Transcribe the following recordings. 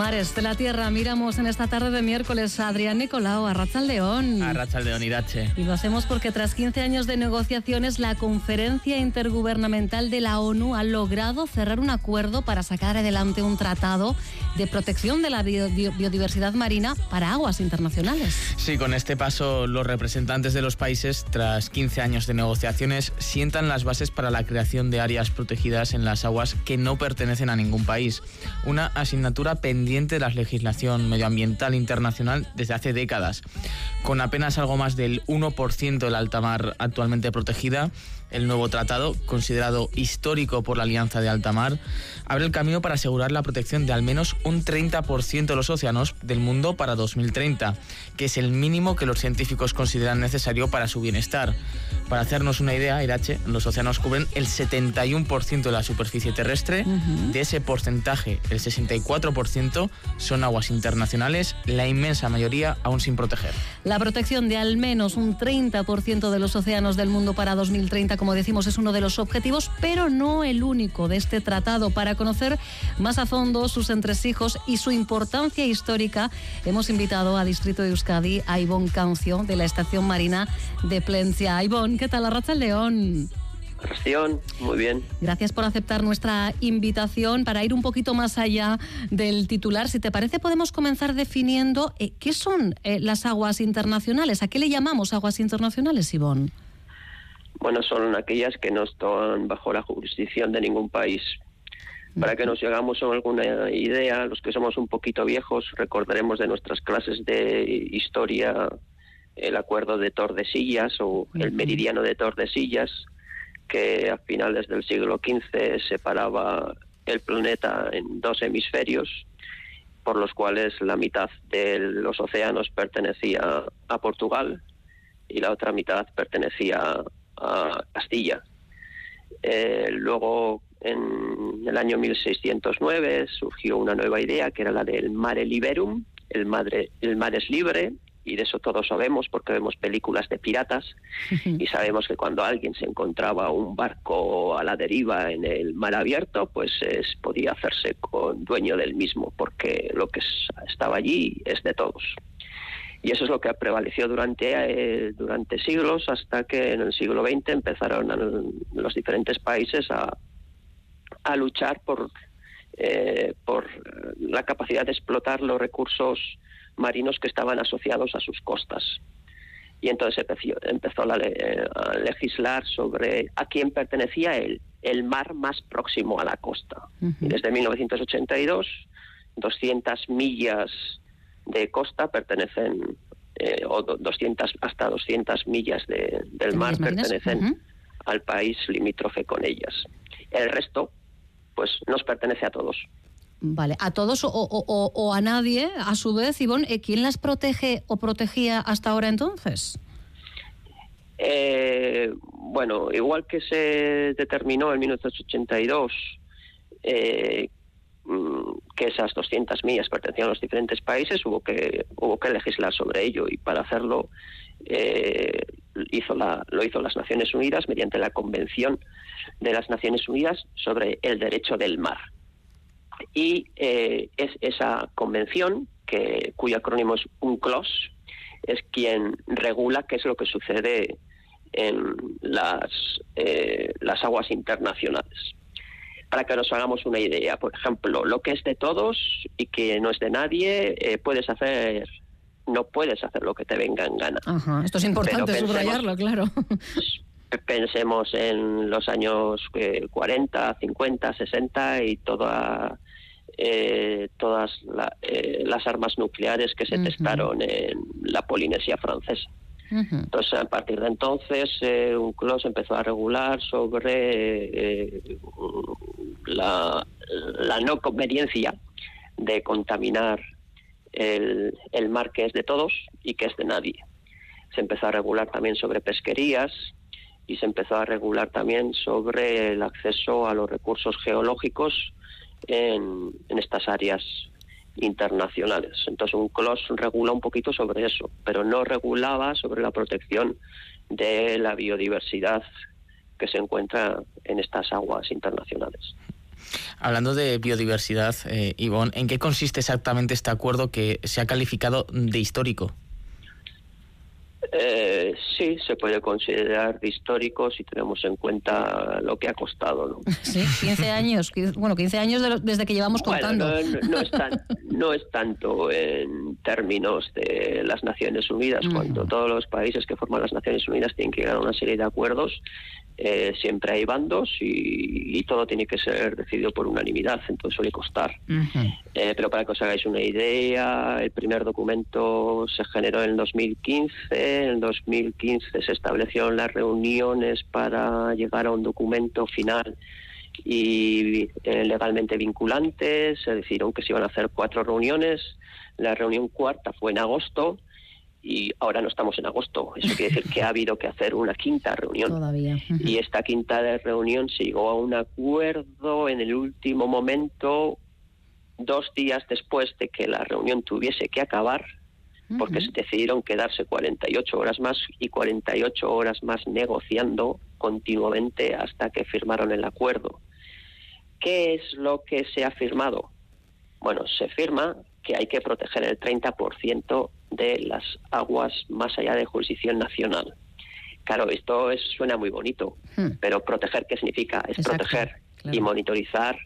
los mares de la tierra miramos en esta tarde de miércoles a Adrián Nicolau, a León. A León, Irache. Y lo hacemos porque tras 15 años de negociaciones, la Conferencia Intergubernamental de la ONU ha logrado cerrar un acuerdo para sacar adelante un tratado de protección de la biodiversidad marina para aguas internacionales. Sí, con este paso los representantes de los países, tras 15 años de negociaciones, sientan las bases para la creación de áreas protegidas en las aguas que no pertenecen a ningún país. Una asignatura pendiente de la legislación medioambiental internacional desde hace décadas. Con apenas algo más del 1% del alta mar actualmente protegida, el nuevo tratado, considerado histórico por la Alianza de Alta Mar, abre el camino para asegurar la protección de al menos un 30% de los océanos del mundo para 2030, que es el mínimo que los científicos consideran necesario para su bienestar. Para hacernos una idea, Irache, los océanos cubren el 71% de la superficie terrestre. De ese porcentaje, el 64% son aguas internacionales, la inmensa mayoría aún sin proteger. La protección de al menos un 30% de los océanos del mundo para 2030 como decimos, es uno de los objetivos, pero no el único de este tratado. Para conocer más a fondo sus entresijos y su importancia histórica, hemos invitado a Distrito de Euskadi a Ivonne Cancio, de la Estación Marina de Plencia. Ivonne, ¿qué tal? Arracha el León. muy bien. Gracias por aceptar nuestra invitación para ir un poquito más allá del titular. Si te parece, podemos comenzar definiendo eh, qué son eh, las aguas internacionales. ¿A qué le llamamos aguas internacionales, Ivonne? Bueno, son aquellas que no están bajo la jurisdicción de ningún país. Para que nos hagamos alguna idea, los que somos un poquito viejos, recordaremos de nuestras clases de historia el acuerdo de Tordesillas o el meridiano de Tordesillas, que a finales del siglo XV separaba el planeta en dos hemisferios, por los cuales la mitad de los océanos pertenecía a Portugal y la otra mitad pertenecía a Castilla. Eh, luego, en el año 1609, surgió una nueva idea que era la del mare liberum, el, madre, el mar es libre, y de eso todos sabemos porque vemos películas de piratas y sabemos que cuando alguien se encontraba un barco a la deriva en el mar abierto, pues es, podía hacerse con dueño del mismo porque lo que estaba allí es de todos. Y eso es lo que prevaleció durante, eh, durante siglos hasta que en el siglo XX empezaron los diferentes países a, a luchar por, eh, por la capacidad de explotar los recursos marinos que estaban asociados a sus costas. Y entonces empezó, a legislar sobre a quién pertenecía el, el mar más próximo a la costa. Y desde 1982, 200 millas de costa pertenecen, eh, o 200, hasta 200 millas del mar pertenecen al país limítrofe con ellas. El resto, pues, nos pertenece a todos. Vale, a todos o, a nadie, a su vez, Ivonne, eh, ¿quién las protege o protegía hasta ahora entonces? Eh, bueno, igual que se determinó en 1982 eh, que esas 200 millas pertenecían a los diferentes países, hubo que, hubo que legislar sobre ello y para hacerlo eh, hizo lo hizo las Naciones Unidas mediante la Convención de las Naciones Unidas sobre el Derecho del Mar. Y eh, es esa convención, que, cuyo acrónimo es UNCLOS, es quien regula qué es lo que sucede en las, eh, las aguas internacionales para que nos hagamos una idea. Por ejemplo, lo que es de todos y que no es de nadie, eh, puedes hacer, no puedes hacer lo que te venga en gana. Esto es importante subrayarlo, claro. Pensemos en los años 40, 50, 60 y toda, eh, todas eh, las armas nucleares que se testaron en la Polinesia francesa. Entonces, a partir de entonces, eh, un CLOS empezó a regular sobre la, no conveniencia de contaminar el, el mar que es de todos y que es de nadie. Se empezó a regular también sobre pesquerías y se empezó a regular también sobre el acceso a los recursos geológicos en, en estas áreas internacionales. Entonces un CLOS regula un poquito sobre eso, pero no regulaba sobre la protección de la biodiversidad que se encuentra en estas aguas internacionales. Hablando de biodiversidad, eh, Ivonne, ¿en qué consiste exactamente este acuerdo que se ha calificado de histórico? Eh, sí, se puede considerar histórico si tenemos en cuenta lo que ha costado. ¿no? Sí, 15 años, bueno, 15 años desde que llevamos contando. No, es no, es tanto en términos de las Naciones Unidas, mm. cuando todos los países que forman las Naciones Unidas tienen que llegar a una serie de acuerdos eh, siempre hay bandos y, todo tiene que ser decidido por unanimidad, entonces suele costar. Eh, pero para que os hagáis una idea, el primer documento se generó en el 2015, en el 2015 se establecieron las reuniones para llegar a un documento final y eh, legalmente vinculante, se decidieron que se iban a hacer cuatro reuniones, la reunión cuarta fue en agosto, y ahora no estamos en agosto. Eso quiere decir que ha habido que hacer una quinta reunión. Todavía. Y esta quinta reunión se llegó a un acuerdo en el último momento, dos días después de que la reunión tuviese que acabar, porque se decidieron quedarse 48 horas más y 48 horas más negociando continuamente hasta que firmaron el acuerdo. ¿Qué es lo que se ha firmado? Bueno, se firma que hay que proteger el 30% de las aguas más allá de jurisdicción nacional. Claro, esto es, suena muy bonito, hmm. pero proteger, ¿qué significa? Es proteger y monitorizar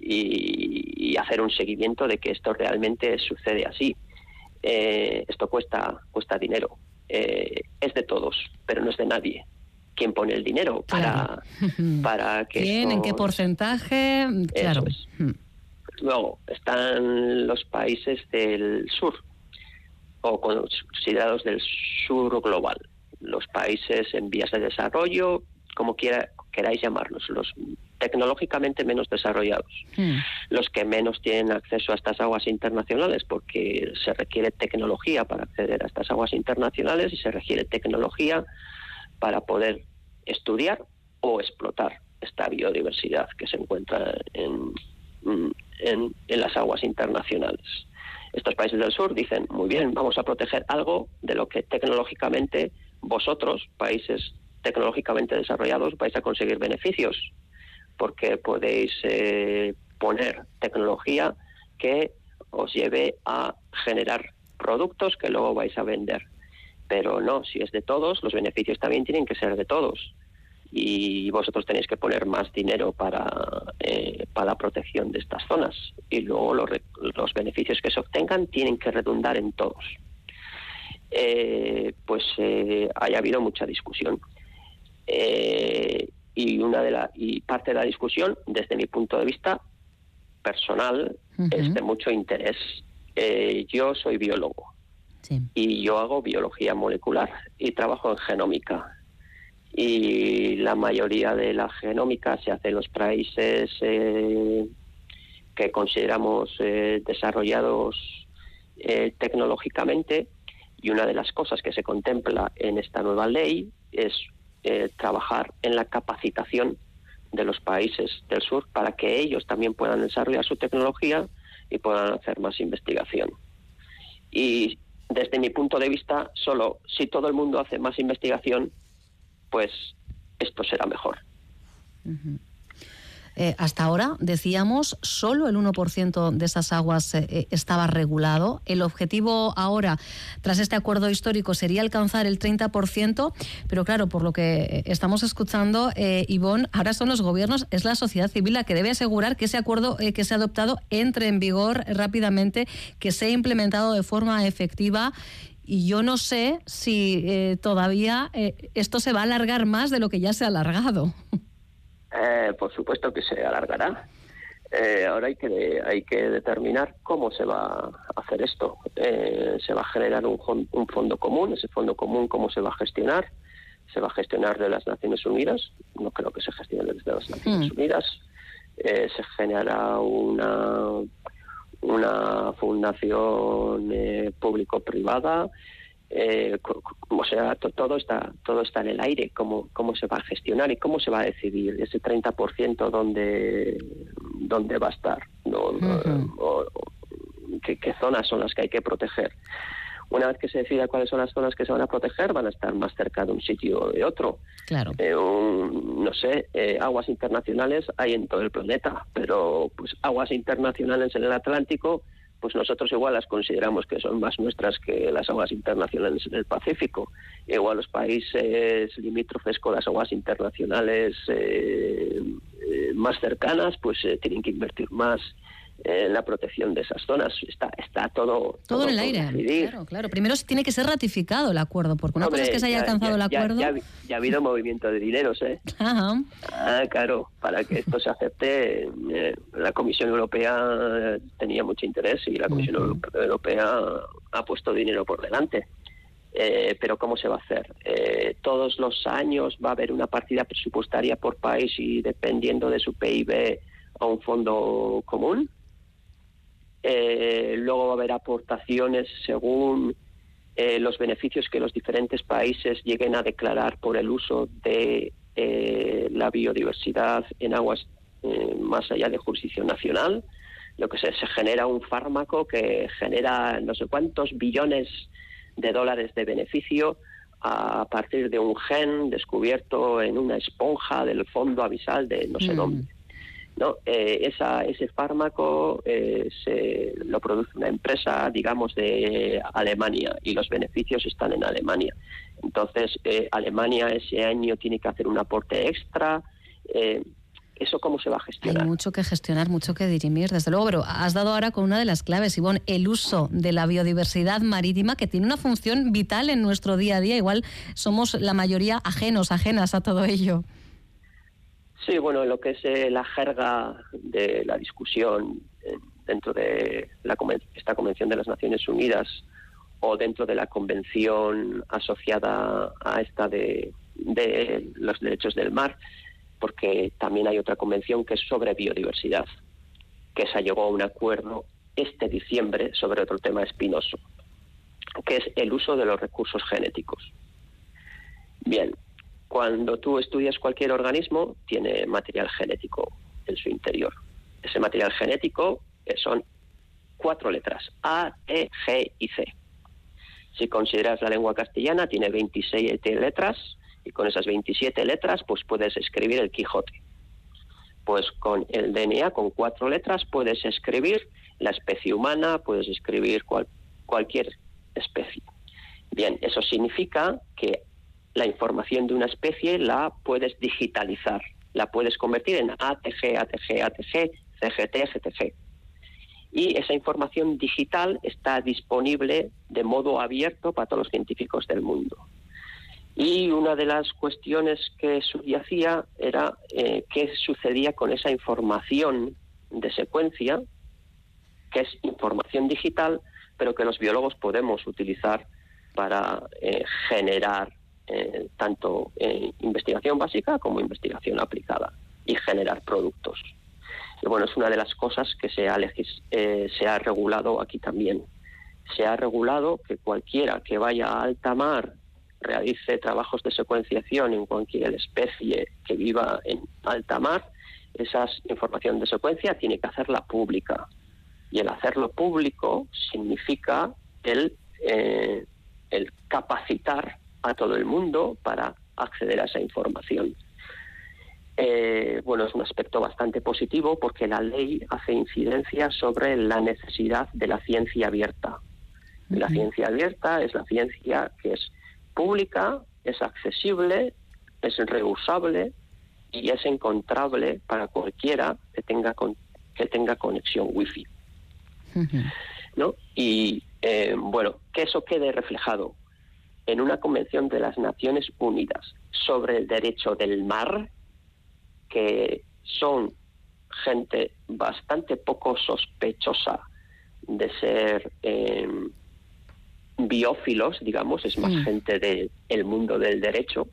y, hacer un seguimiento de que esto realmente sucede así. Eh, esto cuesta, cuesta dinero. Eh, es de todos, pero no es de nadie. ¿Quién pone el dinero para, para que ¿Quién? ¿En qué porcentaje? Claro. Hmm. Luego están los países del sur, o considerados del sur global, los países en vías de desarrollo, como quiera, queráis llamarlos, los tecnológicamente menos desarrollados, hmm. los que menos tienen acceso a estas aguas internacionales, porque se requiere tecnología para acceder a estas aguas internacionales y se requiere tecnología para poder estudiar o explotar esta biodiversidad que se encuentra en, en, las aguas internacionales. Estos países del sur dicen, muy bien, vamos a proteger algo de lo que tecnológicamente vosotros, países tecnológicamente desarrollados, vais a conseguir beneficios, porque podéis eh, poner tecnología que os lleve a generar productos que luego vais a vender. Pero no, si es de todos, los beneficios también tienen que ser de todos y vosotros tenéis que poner más dinero para, eh, para la protección de estas zonas y luego los, los beneficios que se obtengan tienen que redundar en todos. Eh, pues eh, haya habido mucha discusión. Eh, y una de la y parte de la discusión, desde mi punto de vista personal, es de mucho interés. yo soy biólogo y yo hago biología molecular y trabajo en genómica. Y la mayoría de la genómica se hace en los países eh, que consideramos eh, desarrollados eh, tecnológicamente. Y una de las cosas que se contempla en esta nueva ley es trabajar en la capacitación de los países del sur para que ellos también puedan desarrollar su tecnología y puedan hacer más investigación. Y desde mi punto de vista, solo si todo el mundo hace más investigación, pues esto será mejor. Eh, hasta ahora, decíamos, solo el 1% de esas aguas eh, eh, estaba regulado. El objetivo ahora, tras este acuerdo histórico, sería alcanzar el 30%, pero claro, por lo que estamos escuchando, Ivonne, ahora son los gobiernos, es la sociedad civil la que debe asegurar que ese acuerdo que se ha adoptado entre en vigor rápidamente, que sea implementado de forma efectiva y yo no sé si eh, todavía eh, esto se va a alargar más de lo que ya se ha alargado. Eh, por supuesto que se alargará. ahora hay que hay que determinar cómo se va a hacer esto. se va a generar un, un, fondo común. Ese fondo común, ¿cómo se va a gestionar? Se va a gestionar de las Naciones Unidas. No creo que se gestione desde las Naciones hmm. Unidas. se generará una una fundación eh, público-privada. Eh, o sea, todo está todo está en el aire, cómo, cómo se va a gestionar y cómo se va a decidir ese 30% dónde, dónde va a estar, qué, zonas son las que hay que proteger. Una vez que se decida cuáles son las zonas que se van a proteger, van a estar más cerca de un sitio o de otro. Claro. Eh, no sé, eh, aguas internacionales hay en todo el planeta, pero pues aguas internacionales en el Atlántico pues nosotros igual las consideramos que son más nuestras que las aguas internacionales en el Pacífico. Igual los países limítrofes con las aguas internacionales eh, eh, más cercanas, pues eh, tienen que invertir más en la protección de esas zonas. Está, está todo. Todo, en el aire. Claro, claro. Primero tiene que ser ratificado el acuerdo, porque una cosa es que se haya alcanzado el acuerdo. Ya, ha habido movimiento de dineros, ¿eh? Ajá. Ah, claro. Para que esto se acepte, la Comisión Europea tenía mucho interés y la Comisión Europea ha puesto dinero por delante. Eh, pero ¿cómo se va a hacer? Eh, todos los años va a haber una partida presupuestaria por país y dependiendo de su PIB a un fondo común. Eh, luego va a haber aportaciones según los beneficios que los diferentes países lleguen a declarar por el uso de la biodiversidad en aguas más allá de jurisdicción nacional. Lo que se, se genera un fármaco que genera no sé cuántos billones de dólares de beneficio a partir de un gen descubierto en una esponja del fondo abisal de no sé mm. dónde. ¿No? Eh, esa, ese fármaco eh, se, lo produce una empresa, digamos, de Alemania y los beneficios están en Alemania. Entonces, eh, Alemania ese año tiene que hacer un aporte extra. ¿Eso cómo se va a gestionar? Hay mucho que gestionar, mucho que dirimir, desde luego, pero has dado ahora con una de las claves, Ivonne, el uso de la biodiversidad marítima, que tiene una función vital en nuestro día a día. Igual somos la mayoría ajenos, ajenas a todo ello. Sí, bueno, lo que es eh, la jerga de la discusión dentro de la, esta Convención de las Naciones Unidas o dentro de la convención asociada a esta de los derechos del mar, porque también hay otra convención que es sobre biodiversidad, que se llegó a un acuerdo este diciembre sobre otro tema espinoso, que es el uso de los recursos genéticos. Bien, cuando tú estudias cualquier organismo, tiene material genético en su interior. Ese material genético son cuatro letras, A, E, G y C. Si consideras la lengua castellana, tiene 26 letras y con esas 27 letras pues puedes escribir el Quijote. Pues con el DNA, con cuatro letras, puedes escribir la especie humana, puedes escribir cualquier especie. Bien, eso significa que la información de una especie la puedes digitalizar, la puedes convertir en ATG, ATG, ATG, CGT, GTG. Y esa información digital está disponible de modo abierto para todos los científicos del mundo. Y una de las cuestiones que subyacía era eh, qué sucedía con esa información de secuencia, que es información digital, pero que los biólogos podemos utilizar para eh, generar eh, tanto investigación básica como investigación aplicada y generar productos. Bueno, es una de las cosas que se ha, se ha regulado aquí también. Se ha regulado que cualquiera que vaya a alta mar realice trabajos de secuenciación en cualquier especie que viva en alta mar, esa información de secuencia tiene que hacerla pública. Y el hacerlo público significa el, eh, el capacitar a todo el mundo para acceder a esa información. Eh, bueno, es un aspecto bastante positivo porque la ley hace incidencia sobre la necesidad de la ciencia abierta. La ciencia abierta es la ciencia que es pública, es accesible, es reusable y es encontrable para cualquiera que tenga que tenga conexión wifi. ¿No? Y eh, bueno, que eso quede reflejado en una convención de las Naciones Unidas sobre el derecho del mar, que son gente bastante poco sospechosa de ser eh, biófilos, digamos, es más gente del mundo del derecho,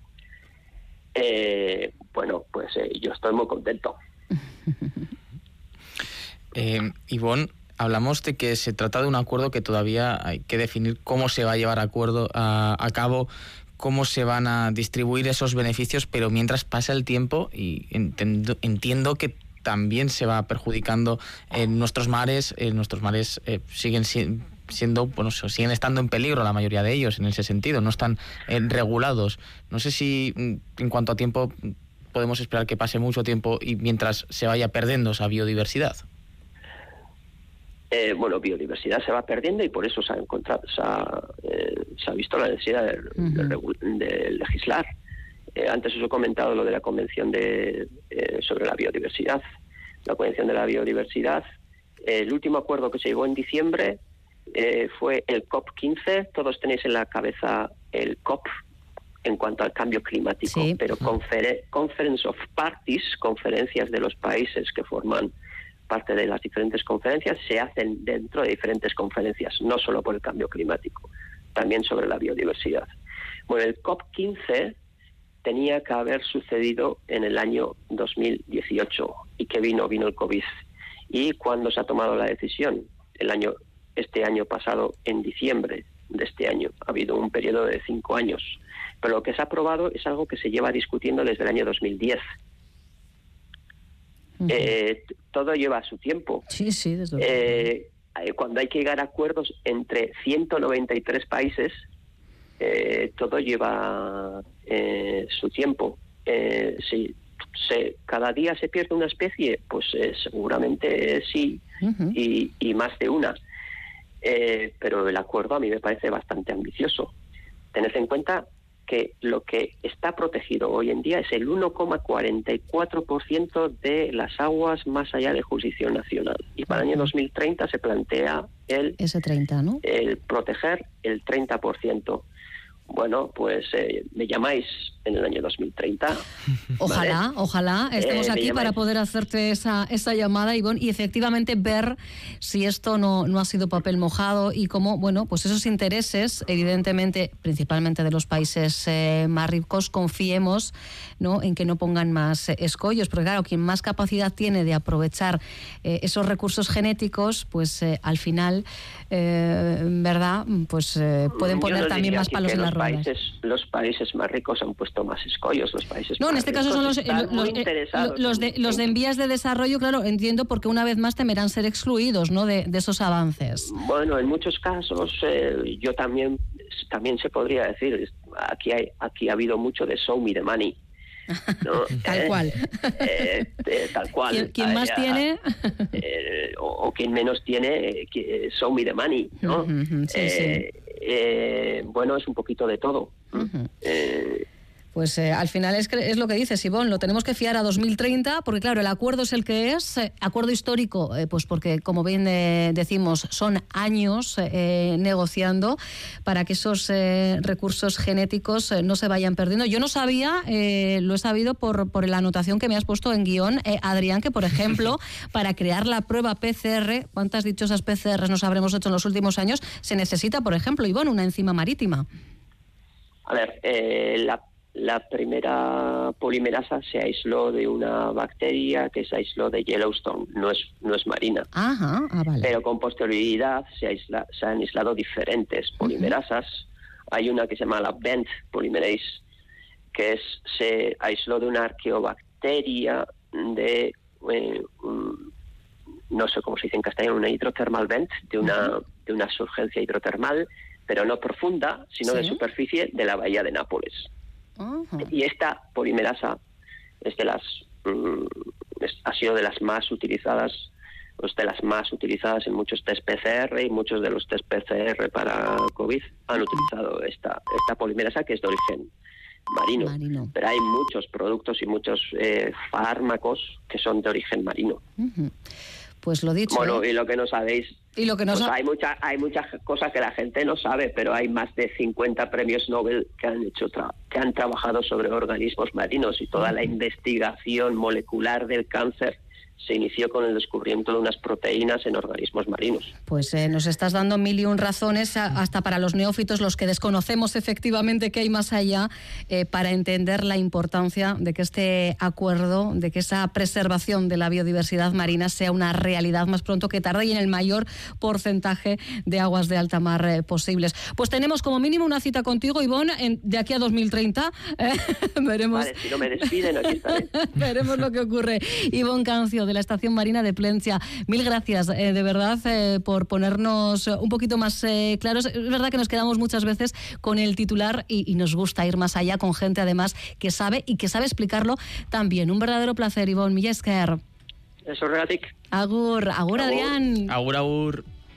eh, bueno, pues eh, yo estoy muy contento. eh, Ivonne, hablamos de que se trata de un acuerdo que todavía hay que definir cómo se va a llevar acuerdo a, cabo cómo se van a distribuir esos beneficios, pero mientras pasa el tiempo y entiendo, entiendo que también se va perjudicando en nuestros mares, en nuestros mares eh, siguen siendo, bueno, siguen estando en peligro la mayoría de ellos en ese sentido, no están eh, regulados. No sé si mm, en cuanto a tiempo podemos esperar que pase mucho tiempo y mientras se vaya perdiendo esa biodiversidad. Eh, bueno, biodiversidad se va perdiendo y por eso se ha encontrado, se ha, eh, visto la necesidad de, legislar. Eh, antes os he comentado lo de la Convención de, sobre la Biodiversidad. La Convención de la Biodiversidad, el último acuerdo que se llegó en diciembre fue el COP15. Todos tenéis en la cabeza el COP en cuanto al cambio climático, pero Conference of Parties, conferencias de los países que forman parte de las diferentes conferencias se hacen dentro de diferentes conferencias, no solo por el cambio climático, también sobre la biodiversidad. Bueno, el COP15 tenía que haber sucedido en el año 2018 y que vino vino el COVID. ¿Y cuando se ha tomado la decisión? El año este año pasado en diciembre de este año. Ha habido un periodo de cinco años. Pero lo que se ha aprobado es algo que se lleva discutiendo desde el año 2010 eh, todo lleva su tiempo. Sí, sí, desde eh, eh, Cuando hay que llegar a acuerdos entre 193 países, eh, todo lleva su tiempo. si se, cada día se pierde una especie, pues seguramente sí, y, y, más de una. pero el acuerdo a mí me parece bastante ambicioso. Tened en cuenta que lo que está protegido hoy en día es el 1,44% de las aguas más allá de jurisdicción nacional. Y para el año 2030 se plantea el, Ese 30, ¿no? el proteger el 30% bueno, pues eh, me llamáis en el año 2030. Ojalá, ojalá estemos eh, aquí para poder hacerte esa, esa llamada, Ivonne, y efectivamente ver si esto no, no ha sido papel mojado y cómo, bueno, pues esos intereses, evidentemente, principalmente de los países eh, más ricos, confiemos ¿no? en que no pongan más escollos, porque claro, quien más capacidad tiene de aprovechar esos recursos genéticos, pues al final, ¿verdad? Pues pueden poner también más palos en la países, los países más ricos han puesto más escollos, los países No, en este caso son los, eh, los, de, los de envías de desarrollo, claro, entiendo, porque una vez más temerán ser excluidos ¿no? de, esos avances. Bueno, en muchos casos eh, yo también, también se podría decir, aquí, hay, aquí ha habido mucho de show me the money. tal eh, cual. tal cual. ¿Quién, más tiene? o, quien menos tiene, show me the money, ¿no? sí, sí eh, bueno, es un poquito de todo. Pues eh, al final es, es lo que dice Sibón, lo tenemos que fiar a 2030, porque claro, el acuerdo es el que es, eh, acuerdo histórico, eh, pues porque como bien decimos, son años negociando para que esos recursos genéticos no se vayan perdiendo. Yo no sabía, lo he sabido por, por la anotación que me has puesto en guion, Adrián, que por ejemplo, para crear la prueba PCR, ¿cuántas dichosas PCR nos habremos hecho en los últimos años? Se necesita, por ejemplo, Ivonne, una enzima marítima. A ver, la la primera polimerasa se aisló de una bacteria que se aisló de Yellowstone, no es, no es marina. Ah, Pero con posterioridad se, se han aislado diferentes polimerasas. Hay una que se llama la Bent polymerase, que es, se aisló de una arqueobacteria de, eh, no sé cómo se dice en castellano, una hidrotermal vent, de una, de una surgencia hidrotermal, pero no profunda, sino de superficie de la bahía de Nápoles. Y esta polimerasa es de las mm, ha sido de las más utilizadas pues de las más utilizadas en muchos test PCR y muchos de los test PCR para COVID han utilizado esta esta polimerasa que es de origen marino, pero hay muchos productos y muchos eh, fármacos que son de origen marino. Pues lo dicho. Bueno, ¿eh? y lo que no sabéis. Y lo que no pues hay, mucha, hay muchas cosas que la gente no sabe, pero hay más de 50 premios Nobel que han, hecho que han trabajado sobre organismos marinos y toda la investigación molecular del cáncer se inició con el descubrimiento de unas proteínas en organismos marinos. Pues eh, nos estás dando mil y un razones, hasta para los neófitos, los que desconocemos efectivamente qué hay más allá, eh, para entender la importancia de que este acuerdo, de que esa preservación de la biodiversidad marina sea una realidad más pronto que tarde y en el mayor porcentaje de aguas de alta mar eh, posibles. Pues tenemos como mínimo una cita contigo, Ivonne, de aquí a 2030. veremos. Vale, si no me despiden, aquí estaré. veremos lo que ocurre. Ivonne Cancio De la Estación Marina de Plencia. Mil gracias, de verdad, por ponernos un poquito más claros. Es verdad que nos quedamos muchas veces con el titular y, nos gusta ir más allá con gente además que sabe y que sabe explicarlo también. Un verdadero placer, Ivonne Millesker. Eso, Agur, agur, agur, Adrián. Agur, agur.